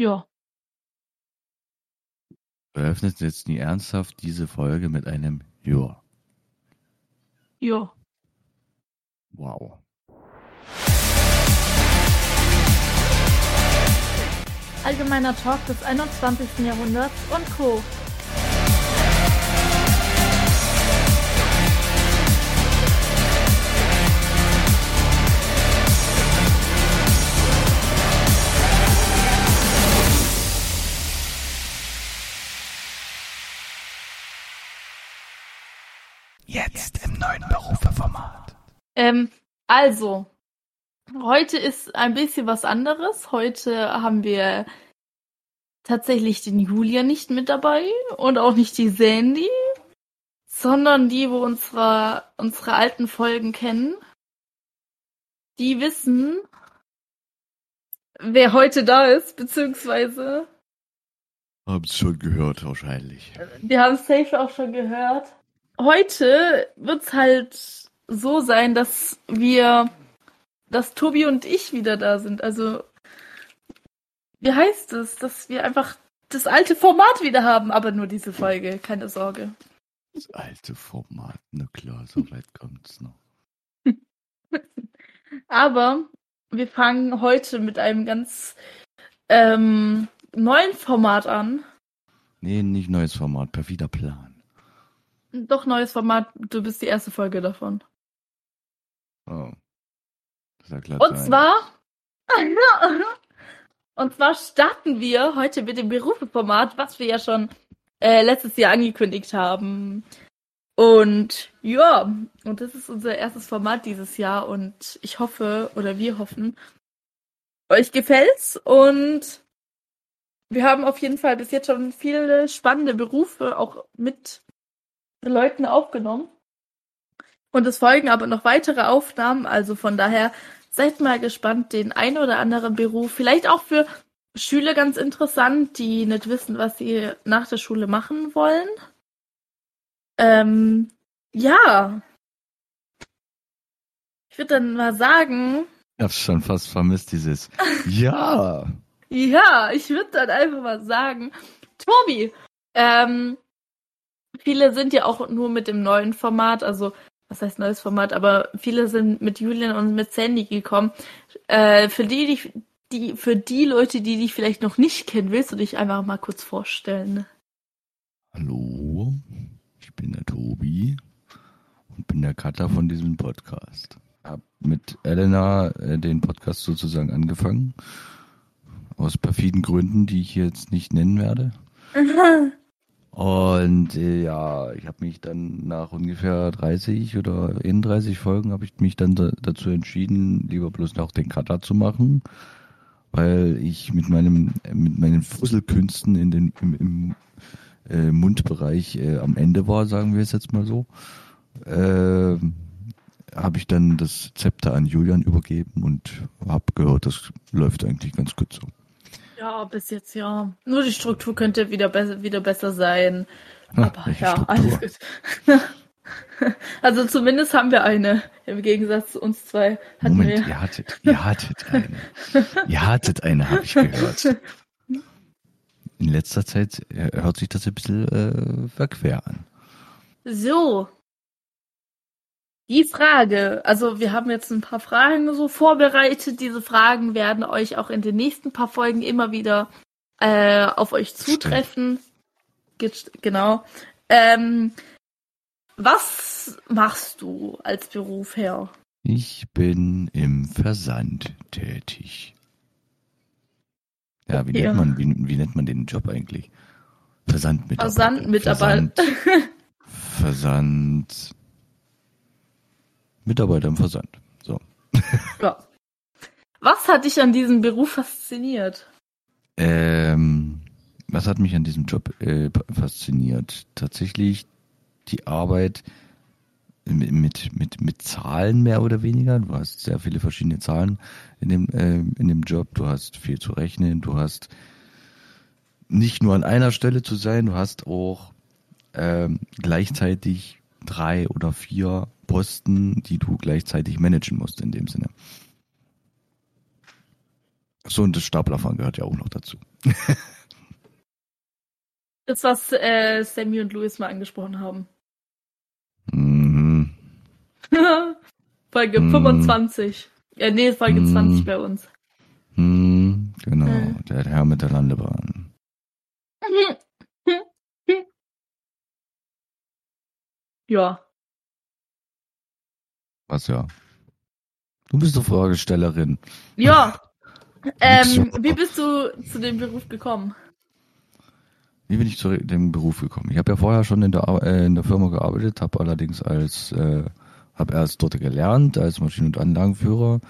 Ja. Eröffnet jetzt nie ernsthaft diese Folge mit einem Ja. Ja. Wow. Allgemeiner Talk des 21. Jahrhunderts und Co. Jetzt im neuen Berufeformat. Ähm, also, heute ist ein bisschen was anderes. Heute haben wir tatsächlich den Julia nicht mit dabei und auch nicht die Sandy, sondern die, wo unsere, unsere alten Folgen kennen. Die wissen, wer heute da ist, beziehungsweise Hab's schon gehört, wahrscheinlich. wir haben safe auch schon gehört. Heute wird's halt so sein, dass wir, dass Tobi und ich wieder da sind. Also, wie heißt es, dass wir einfach das alte Format wieder haben, aber nur diese Folge, keine Sorge. Das alte Format, na klar, so weit kommt's noch. Aber wir fangen heute mit einem ganz ähm, neuen Format an. Nee, nicht neues Format, perfider Plan. Doch neues Format, du bist die erste Folge davon. Oh. Das ist ja Und zwar. Und zwar starten wir heute mit dem Berufeformat, was wir ja schon äh, letztes Jahr angekündigt haben. Und ja, und das ist unser erstes Format dieses Jahr und ich hoffe, oder wir hoffen, euch gefällt's und wir haben auf jeden Fall bis jetzt schon viele spannende Berufe auch mit Leuten aufgenommen. Und es folgen aber noch weitere Aufnahmen, also von daher seid mal gespannt, den ein oder anderen Beruf, vielleicht auch für Schüler ganz interessant, die nicht wissen, was sie nach der Schule machen wollen. Ähm, ja. Ich würde dann mal sagen, Ich hab's schon fast vermisst, dieses Ja. ja, ich würde dann einfach mal sagen, Tobi, ähm, viele sind ja auch nur mit dem neuen Format, also was heißt neues Format, aber viele sind mit Julian und mit Sandy gekommen. Äh, für die, die, die, für die Leute, die dich vielleicht noch nicht kennen, willst du dich einfach mal kurz vorstellen? Hallo, ich bin der Tobi und bin der Cutter von diesem Podcast. Hab mit Elena äh, den Podcast sozusagen angefangen. Aus perfiden Gründen, die ich jetzt nicht nennen werde. Und äh, ja, ich habe mich dann nach ungefähr 30 oder 31 Folgen habe ich mich dann da, dazu entschieden, lieber bloß noch den Cutter zu machen, weil ich mit meinem mit meinen Fusselkünsten in den im, im äh, Mundbereich äh, am Ende war, sagen wir es jetzt mal so. Äh, habe ich dann das Zepter an Julian übergeben und habe gehört, das läuft eigentlich ganz gut so. Ja, bis jetzt ja. Nur die Struktur könnte wieder, be wieder besser sein. Ah, Aber ja, Struktur? alles gut. also zumindest haben wir eine. Im Gegensatz zu uns zwei hatten Moment, wir. ihr hattet, ihr hattet eine. ihr hattet eine, habe ich gehört. In letzter Zeit äh, hört sich das ein bisschen äh, verquer an. So. Die Frage, also wir haben jetzt ein paar Fragen so vorbereitet. Diese Fragen werden euch auch in den nächsten paar Folgen immer wieder äh, auf euch zutreffen. Ge- Genau. Ähm, was machst du als Beruf her? Ich bin im Versand tätig. Ja, wie Okay. nennt man, wie, wie nennt man den Job eigentlich? Versandmitarbeiter. Versandmitarbeiter. Versand, Versand. Mitarbeiter im Versand. So. Ja. Was hat dich an diesem Beruf fasziniert? Ähm, was hat mich an diesem Job äh, fasziniert? Tatsächlich die Arbeit mit, mit, mit, Zahlen mehr oder weniger. Du hast sehr viele verschiedene Zahlen in dem, äh, in dem Job. Du hast viel zu rechnen. Du hast nicht nur an einer Stelle zu sein, du hast auch ähm, gleichzeitig drei oder vier Posten, die du gleichzeitig managen musst in dem Sinne. So, und das Staplerfahren gehört ja auch noch dazu. Das, was äh, Sammy und Louis mal angesprochen haben. Mhm. Folge Hm. 25. Äh, nee, Folge Hm. 20 bei uns. Hm, genau, Äh. der Herr mit der Landebahn. Ja. Was ja. Du bist doch Fragestellerin. Ja. Ähm, wie bist du zu dem Beruf gekommen? Wie bin ich zu dem Beruf gekommen? Ich habe ja vorher schon in der, äh, in der Firma gearbeitet, habe allerdings als, äh, habe erst dort gelernt als Maschinen- und Anlagenführer,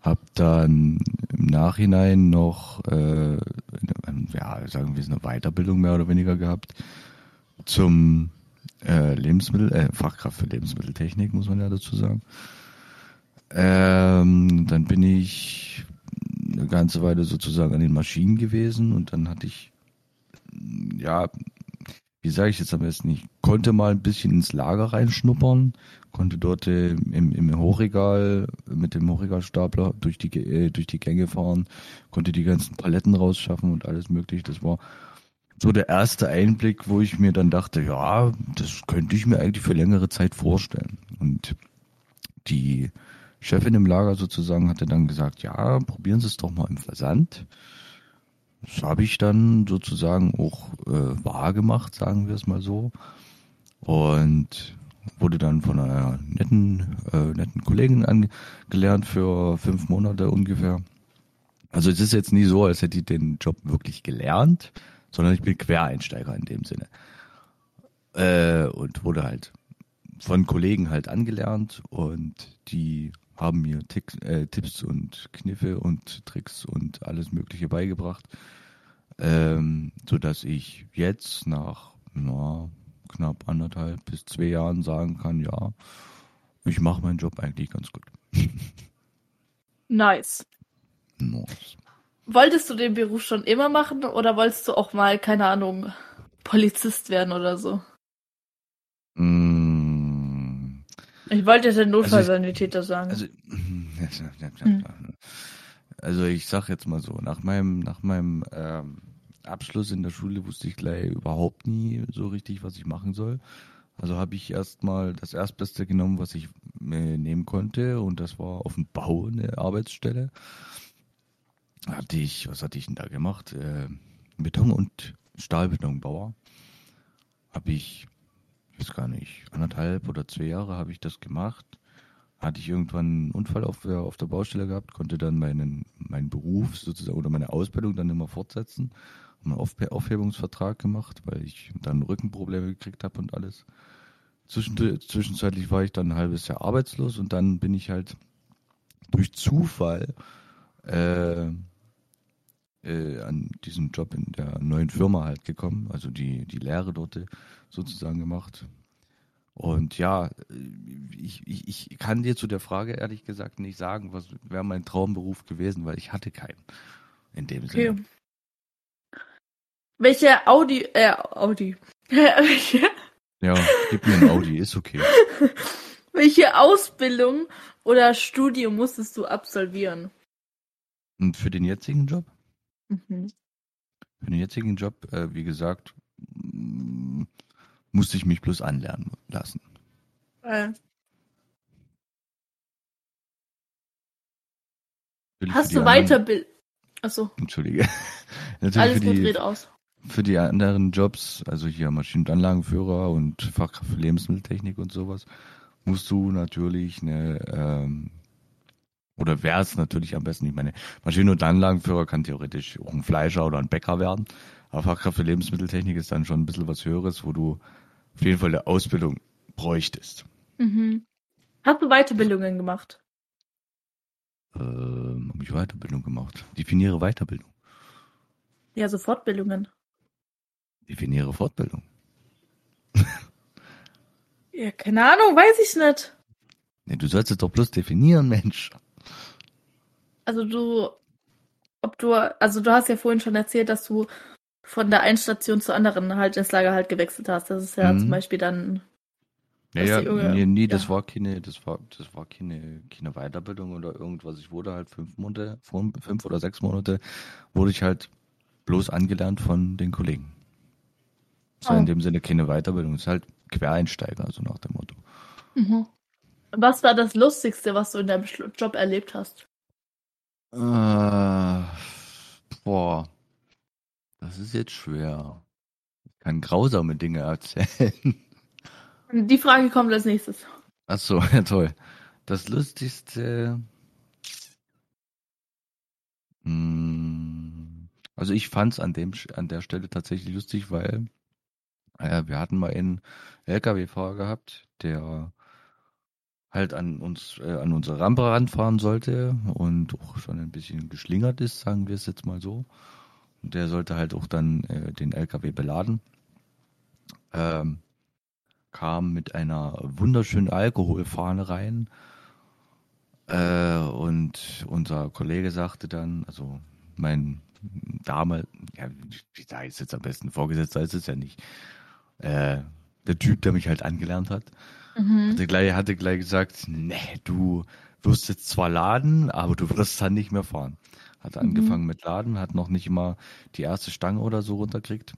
habe dann im Nachhinein noch, äh, eine, ja, sagen wir es, eine Weiterbildung mehr oder weniger gehabt zum äh, Lebensmittel, äh, Fachkraft für Lebensmitteltechnik, muss man ja dazu sagen. Ähm, dann bin ich eine ganze Weile sozusagen an den Maschinen gewesen und dann hatte ich ja, wie sage ich jetzt am besten, ich konnte mal ein bisschen ins Lager reinschnuppern, konnte dort äh, im, im Hochregal mit dem Hochregalstapler durch die, äh, durch die Gänge fahren, konnte die ganzen Paletten rausschaffen und alles mögliche. Das war so der erste Einblick, wo ich mir dann dachte, ja, das könnte ich mir eigentlich für längere Zeit vorstellen. Und die Chefin im Lager sozusagen hatte dann gesagt, ja, probieren Sie es doch mal im Versand. Das habe ich dann sozusagen auch äh, wahr gemacht, sagen wir es mal so. Und wurde dann von einer netten, äh, netten Kollegin angelernt für fünf Monate ungefähr. Also es ist jetzt nie so, als hätte ich den Job wirklich gelernt, sondern ich bin Quereinsteiger in dem Sinne. Äh, und wurde halt von Kollegen halt angelernt und die haben mir Tick, äh, Tipps und Kniffe und Tricks und alles Mögliche beigebracht, ähm, so dass ich jetzt nach na, knapp anderthalb bis zwei Jahren sagen kann, ja, ich mache meinen Job eigentlich ganz gut. Nice. Nice. Wolltest du den Beruf schon immer machen oder wolltest du auch mal, keine Ahnung, Polizist werden oder so? Mm, Ich wollte jetzt den Also Notfallsanitäter sagen. Also, Hm. also ich sag jetzt mal so, nach meinem, nach meinem ähm, Abschluss in der Schule wusste ich gleich überhaupt nie so richtig, was ich machen soll. Also habe ich erstmal das Erstbeste genommen, was ich äh, nehmen konnte und das war auf dem Bau eine Arbeitsstelle. Hatte ich, was hatte ich denn da gemacht? Äh, Beton- und Stahlbetonbauer. Habe ich, ich weiß gar nicht, anderthalb oder zwei Jahre habe ich das gemacht hatte ich irgendwann einen Unfall auf der, auf der Baustelle gehabt, konnte dann meinen, meinen Beruf sozusagen oder meine Ausbildung dann immer fortsetzen. Habe einen Auf Aufhebungsvertrag gemacht, weil ich dann Rückenprobleme gekriegt habe und alles. Zwischen, zwischenzeitlich war ich dann ein halbes Jahr arbeitslos und dann bin ich halt durch Zufall äh, äh, an diesen Job in der neuen Firma halt gekommen, also die, die Lehre dort sozusagen gemacht. Und ja, ich, ich, ich kann dir zu der Frage ehrlich gesagt nicht sagen, was wäre mein Traumberuf gewesen, weil ich hatte keinen. In dem Sinne. okay. Welche Audi, äh, Audi. Ja, gib mir ein Audi, ist okay. welche Ausbildung oder Studium musstest du absolvieren? Und für den jetzigen Job? Mhm. Für den jetzigen Job, äh, wie gesagt, musste ich mich bloß anlernen lassen. Äh, hast du die anderen- Weiterbild? Achso, Entschuldige. Natürlich alles die, red aus. für die anderen Jobs, also hier Maschinen- und Anlagenführer und Fachkraft für Lebensmitteltechnik und sowas, musst du natürlich eine, ähm, oder wäre es natürlich am besten, ich meine, Maschinen- und Anlagenführer kann theoretisch auch ein Fleischer oder ein Bäcker werden, aber Fachkraft für Lebensmitteltechnik ist dann schon ein bisschen was Höheres, wo du auf jeden Fall eine Ausbildung bräuchtest. Mhm. Hast du Weiterbildungen gemacht? Ähm, habe ich Weiterbildung gemacht. Definiere Weiterbildung. Ja, so Fortbildungen. Definiere Fortbildung. Ja, keine Ahnung, weiß ich nicht. Nee, du sollst es doch bloß definieren, Mensch. Also du, ob du, also du hast ja vorhin schon erzählt, dass du von der einen Station zur anderen halt ins Lager halt gewechselt hast. Das ist ja Mhm. zum Beispiel dann, Ja, Dass ja, die Junge- nee, nee, das ja. war keine, das war, das war keine, keine Weiterbildung oder irgendwas. Ich wurde halt fünf Monate, fünf oder sechs Monate, wurde ich halt bloß angelernt von den Kollegen. Das war Oh. in dem Sinne keine Weiterbildung, ist halt Quereinsteiger, so nach dem Motto. Mhm. Was war das Lustigste, was du in deinem Job erlebt hast? Äh, boah, das ist jetzt schwer. Ich kann grausame Dinge erzählen. Die Frage kommt als nächstes. Ach so, ja toll. Das Lustigste. Hm, Also ich fand's an dem Sch- an der Stelle tatsächlich lustig, weil äh, wir hatten mal einen LKW-Fahrer gehabt, der halt an uns äh, an unsere Rampe ranfahren sollte und auch schon ein bisschen geschlingert ist, sagen wir es jetzt mal so. Und der sollte halt auch dann äh, den LKW beladen. Ähm, kam mit einer wunderschönen Alkoholfahne rein. Äh, und unser Kollege sagte dann, also mein Dame, ja, wie sage ich jetzt am besten, Vorgesetzter ist es ja nicht. Äh, der Typ, der mich halt angelernt hat, Mhm. hatte gleich, hatte gleich gesagt, nee, du wirst jetzt zwar laden, aber du wirst dann nicht mehr fahren. Hat angefangen mit Laden, hat noch nicht mal die erste Stange oder so runterkriegt.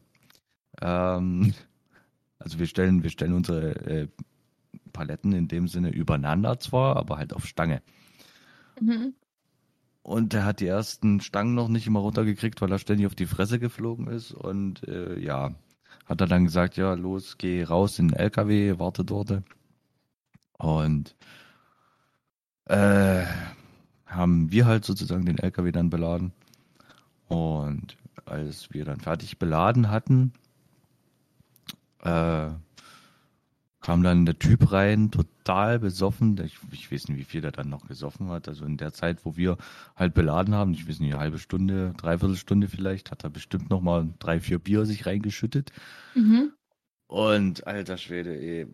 Ähm, also wir stellen, wir stellen unsere äh, Paletten in dem Sinne übereinander zwar, aber halt auf Stange. Mhm. Und er hat die ersten Stangen noch nicht immer runtergekriegt, weil er ständig auf die Fresse geflogen ist. Und äh, ja, hat er dann gesagt, ja, los, geh raus in den LKW, warte dort. Und äh, haben wir halt sozusagen den LKW dann beladen. Und als wir dann fertig beladen hatten, äh, kam dann der Typ rein, total besoffen. Ich, ich weiß nicht, wie viel der dann noch gesoffen hat. Also in der Zeit, wo wir halt beladen haben, ich weiß nicht, eine halbe Stunde, dreiviertel Stunde vielleicht, hat er bestimmt noch mal drei, vier Bier sich reingeschüttet. Mhm. Und alter Schwede, ey.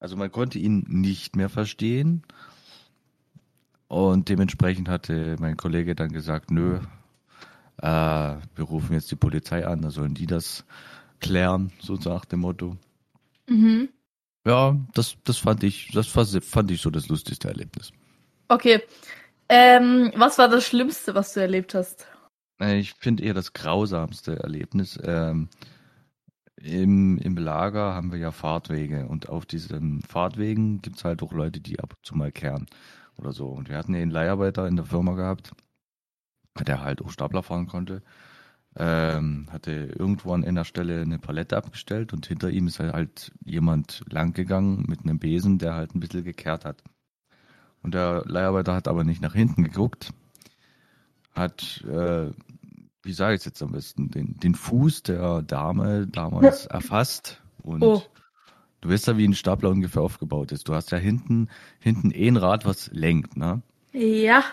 Also man konnte ihn nicht mehr verstehen. Und dementsprechend hatte mein Kollege dann gesagt, nö, äh, wir rufen jetzt die Polizei an, da sollen die das klären, so nach dem Motto. Mhm. Ja, das, das fand ich, das fand ich so das lustigste Erlebnis. Okay. Ähm, was war das Schlimmste, was du erlebt hast? Äh, Ich finde eher das grausamste Erlebnis. Ähm, im, Im Lager haben wir ja Fahrtwege und auf diesen Fahrtwegen gibt's halt auch Leute, die ab und zu mal kehren oder so. Und wir hatten ja einen Leiharbeiter in der Firma gehabt, der halt auch Stapler fahren konnte. Ähm, hatte irgendwo an einer Stelle eine Palette abgestellt und hinter ihm ist halt jemand langgegangen mit einem Besen, der halt ein bisschen gekehrt hat. Und der Leiharbeiter hat aber nicht nach hinten geguckt, hat, äh, wie sage ich es jetzt am besten, den, den Fuß der Dame damals erfasst und Oh. du weißt ja, wie ein Stapler ungefähr aufgebaut ist. Du hast ja hinten, hinten eh ein Rad, was lenkt, ne? Ja.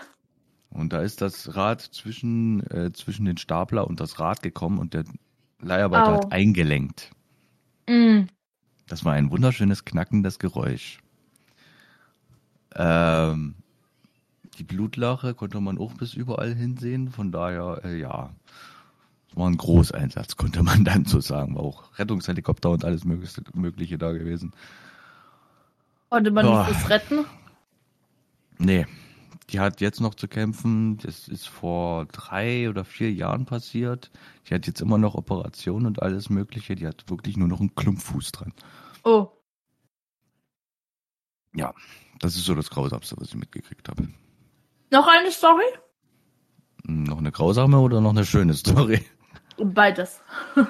Und da ist das Rad zwischen, äh, zwischen den Stapler und das Rad gekommen und der Leiharbeiter Au. hat eingelenkt. Mm. Das war ein wunderschönes knackendes Geräusch. Ähm, die Blutlache konnte man auch bis überall hinsehen, von daher, äh, ja, es war ein Großeinsatz, konnte man dann so sagen. War auch Rettungshelikopter und alles Mögliche, Mögliche da gewesen. Konnte man nicht das retten? Nee, die hat jetzt noch zu kämpfen. Das ist vor drei oder vier Jahren passiert. Die hat jetzt immer noch Operationen und alles Mögliche. Die hat wirklich nur noch einen Klumpfuß dran. Oh. Ja, das ist so das Grausamste, was ich mitgekriegt habe. Noch eine Story? Noch eine grausame oder noch eine schöne Story? Beides.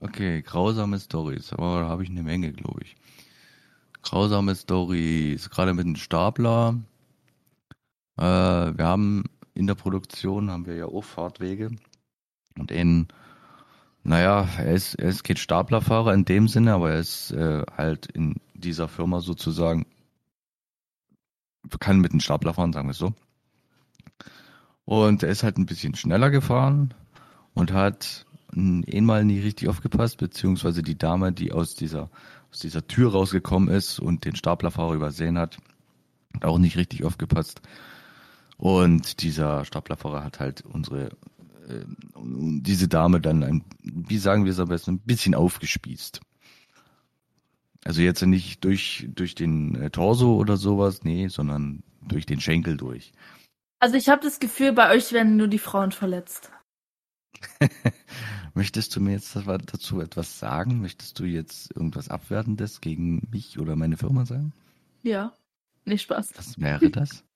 Okay, grausame Stories, aber da habe ich eine Menge, glaube ich. Grausame Stories, gerade mit dem Stapler. Äh, wir haben in der Produktion haben wir ja auch Fahrtwege und in, naja, er ist, er ist kein Staplerfahrer in dem Sinne, aber er ist äh, halt in dieser Firma sozusagen, kann mit dem Stapler fahren, sagen wir es so. Und er ist halt ein bisschen schneller gefahren und hat einmal nie richtig aufgepasst, beziehungsweise die Dame, die aus dieser, aus dieser Tür rausgekommen ist und den Staplerfahrer übersehen hat, hat auch nicht richtig aufgepasst. Und dieser Staplerfahrer hat halt unsere, äh, diese Dame dann, ein, wie sagen wir es am besten, ein bisschen aufgespießt. Also jetzt nicht durch, durch den äh, Torso oder sowas, nee, sondern durch den Schenkel durch. Also ich habe das Gefühl, bei euch werden nur die Frauen verletzt. Möchtest du mir jetzt dazu etwas sagen? Möchtest du jetzt irgendwas Abwertendes gegen mich oder meine Firma sagen? Ja. Nicht Spaß. Was wäre das?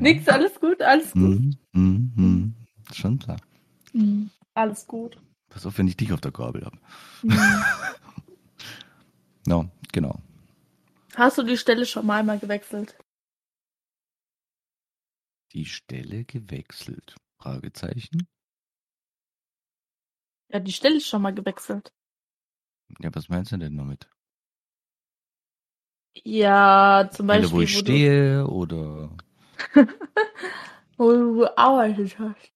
Nix, alles gut, alles gut. Mm, mm, mm. Schon klar. Mhm. Alles gut. Pass auf, wenn ich dich auf der Gabel habe. No, genau. Hast du die Stelle schon mal mal gewechselt? Die Stelle gewechselt? Fragezeichen. Ja, die Stelle ist schon mal gewechselt. Ja, was meinst du denn damit? Ja, zum Stelle, Beispiel, wo ich wo stehe oder wo du gearbeitet hast.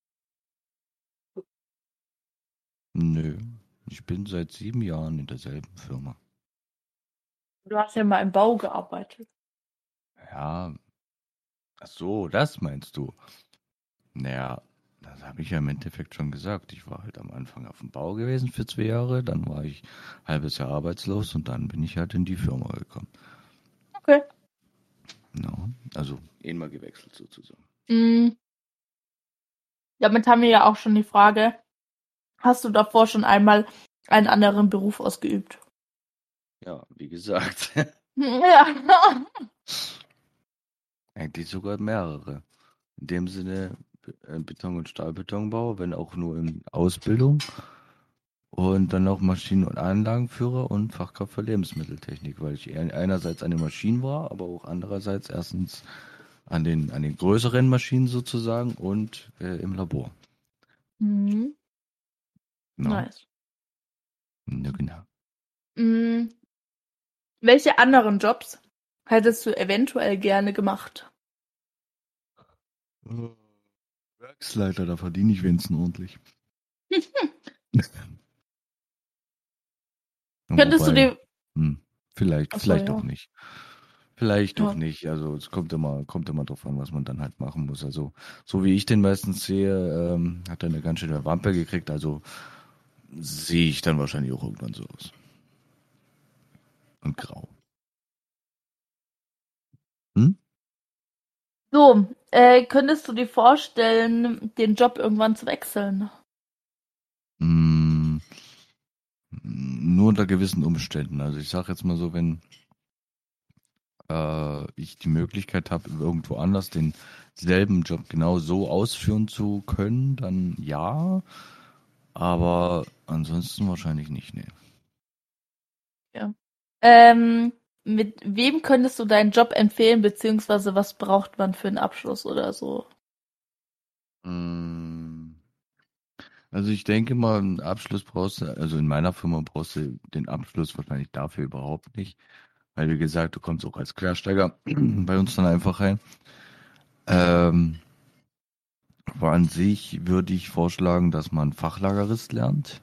nö. Ich bin seit sieben Jahren in derselben Firma. Du hast ja mal im Bau gearbeitet. Ja. Ach so, das meinst du. Naja, das habe ich ja im Endeffekt schon gesagt. Ich war halt am Anfang auf dem Bau gewesen für zwei Jahre, dann war ich ein halbes Jahr arbeitslos und dann bin ich halt in die Firma gekommen. Okay. No, also einmal gewechselt sozusagen. Mhm. Damit haben wir ja auch schon die Frage, hast du davor schon einmal einen anderen Beruf ausgeübt? Ja, wie gesagt, Ja. eigentlich sogar mehrere. In dem Sinne äh, Beton- und Stahlbetonbau, wenn auch nur in Ausbildung. Und dann noch Maschinen- und Anlagenführer und Fachkraft für Lebensmitteltechnik, weil ich einerseits an den Maschinen war, aber auch andererseits erstens an den, an den größeren Maschinen sozusagen und äh, im Labor. Mhm. No. Nice. Ja, genau. Mhm. Welche anderen Jobs hättest du eventuell gerne gemacht? Äh, Werksleiter, da verdiene ich wenigstens ordentlich. Könntest du Wobei, dir. Hm, vielleicht, Ach so, vielleicht ja. auch nicht. Vielleicht Ja. auch nicht. Also es kommt immer, kommt immer drauf an, was man dann halt machen muss. Also so wie ich den meistens sehe, ähm, hat er eine ganz schöne Wampe gekriegt. Also sehe ich dann wahrscheinlich auch irgendwann so aus. Und grau. So, äh, könntest du dir vorstellen, den Job irgendwann zu wechseln? Mm, nur unter gewissen Umständen. Also ich sage jetzt mal so, wenn äh, ich die Möglichkeit habe, irgendwo anders denselben Job genau so ausführen zu können, dann ja. Aber ansonsten wahrscheinlich nicht, nee. Ähm, mit wem könntest du deinen Job empfehlen, beziehungsweise was braucht man für einen Abschluss oder so? Mm, Also ich denke mal, einen Abschluss brauchst du, also in meiner Firma brauchst du den Abschluss wahrscheinlich dafür überhaupt nicht. Weil wie gesagt, du kommst auch als Quersteiger bei uns dann einfach rein. Ähm, aber an sich würde ich vorschlagen, dass man Fachlagerist lernt.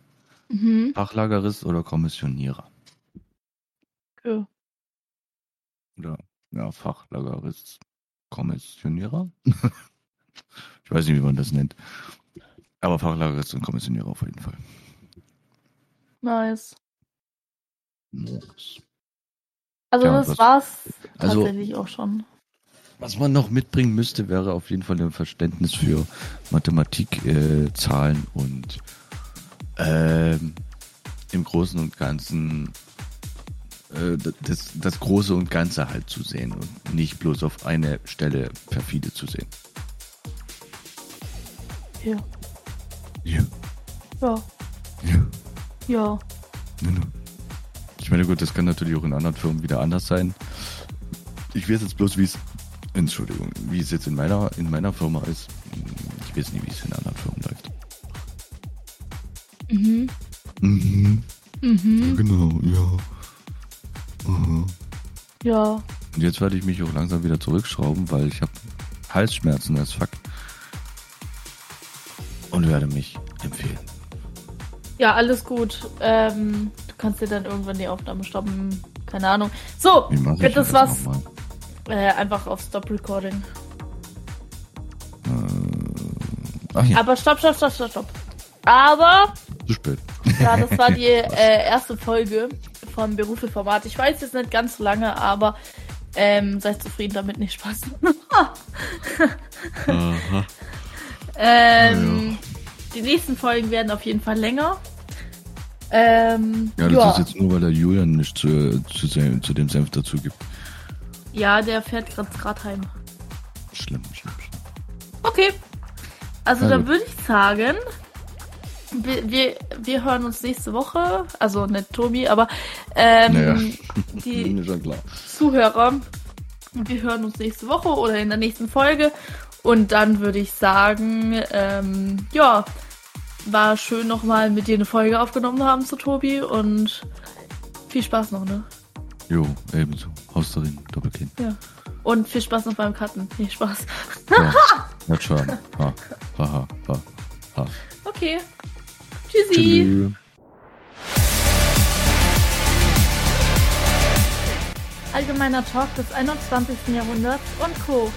Mhm. Fachlagerist oder Kommissionierer. Okay. Oder ja, Fachlagerist, Kommissionierer. ich weiß nicht, wie man das nennt. Aber Fachlagerist und Kommissionierer auf jeden Fall. Nice. Yes. Also Ja, das was- war's also- tatsächlich auch schon. Was man noch mitbringen müsste, wäre auf jeden Fall ein Verständnis für Mathematik, äh, Zahlen und ähm, im Großen und Ganzen äh, das, das Große und Ganze halt zu sehen und nicht bloß auf eine Stelle perfide zu sehen. Ja. ja, Ja. ja, ja. Ich meine, gut, das kann natürlich auch in anderen Firmen wieder anders sein. Ich weiß jetzt bloß, wie es, Entschuldigung, wie es jetzt in meiner, in meiner Firma ist. Ich weiß nicht, wie es in anderen Firmen läuft. Mhm. Mhm. Mhm. Genau, ja. Aha. Ja. Und jetzt werde ich mich auch langsam wieder zurückschrauben, weil ich habe Halsschmerzen als fuck. Und werde mich empfehlen. Ja, alles gut. Ähm, kannst dir dann irgendwann die Aufnahme stoppen. Keine Ahnung. So, wird das was? Äh, einfach auf Stop Recording. Ach ja, Aber stopp, stopp, stopp, stopp, stopp. Aber, zu spät. ja, das war die äh, erste Folge vom Berufeformat. Ich weiß jetzt nicht ganz so lange, aber ähm, seid zufrieden damit, nicht Spaß. Ähm, die nächsten Folgen werden auf jeden Fall länger. Ähm, Ja, das ist jetzt nur, weil der Julian nicht zu, zu, zu dem Senf dazu gibt. ja, der fährt gerade heim. Schlimm, schlimm, schlimm. Okay. Also dann gut. würde ich sagen, wir, wir, wir hören uns nächste Woche. Also nicht Tobi, aber ähm, Naja. die. Zuhörer. Wir hören uns nächste Woche oder in der nächsten Folge. Und dann würde ich sagen, ähm, ja, war schön nochmal mit dir eine Folge aufgenommen haben zu Tobi und viel Spaß noch, ne? Jo, ebenso. Haus darin, Doppelkind. Ja. Und viel Spaß noch beim Cutten. Nee, Spaß. Ja, hat schon. Ha, ha, ha, ha, ha. Okay. Tschüssi. Tschüss. Allgemeiner Talk des 21. Jahrhunderts und Co.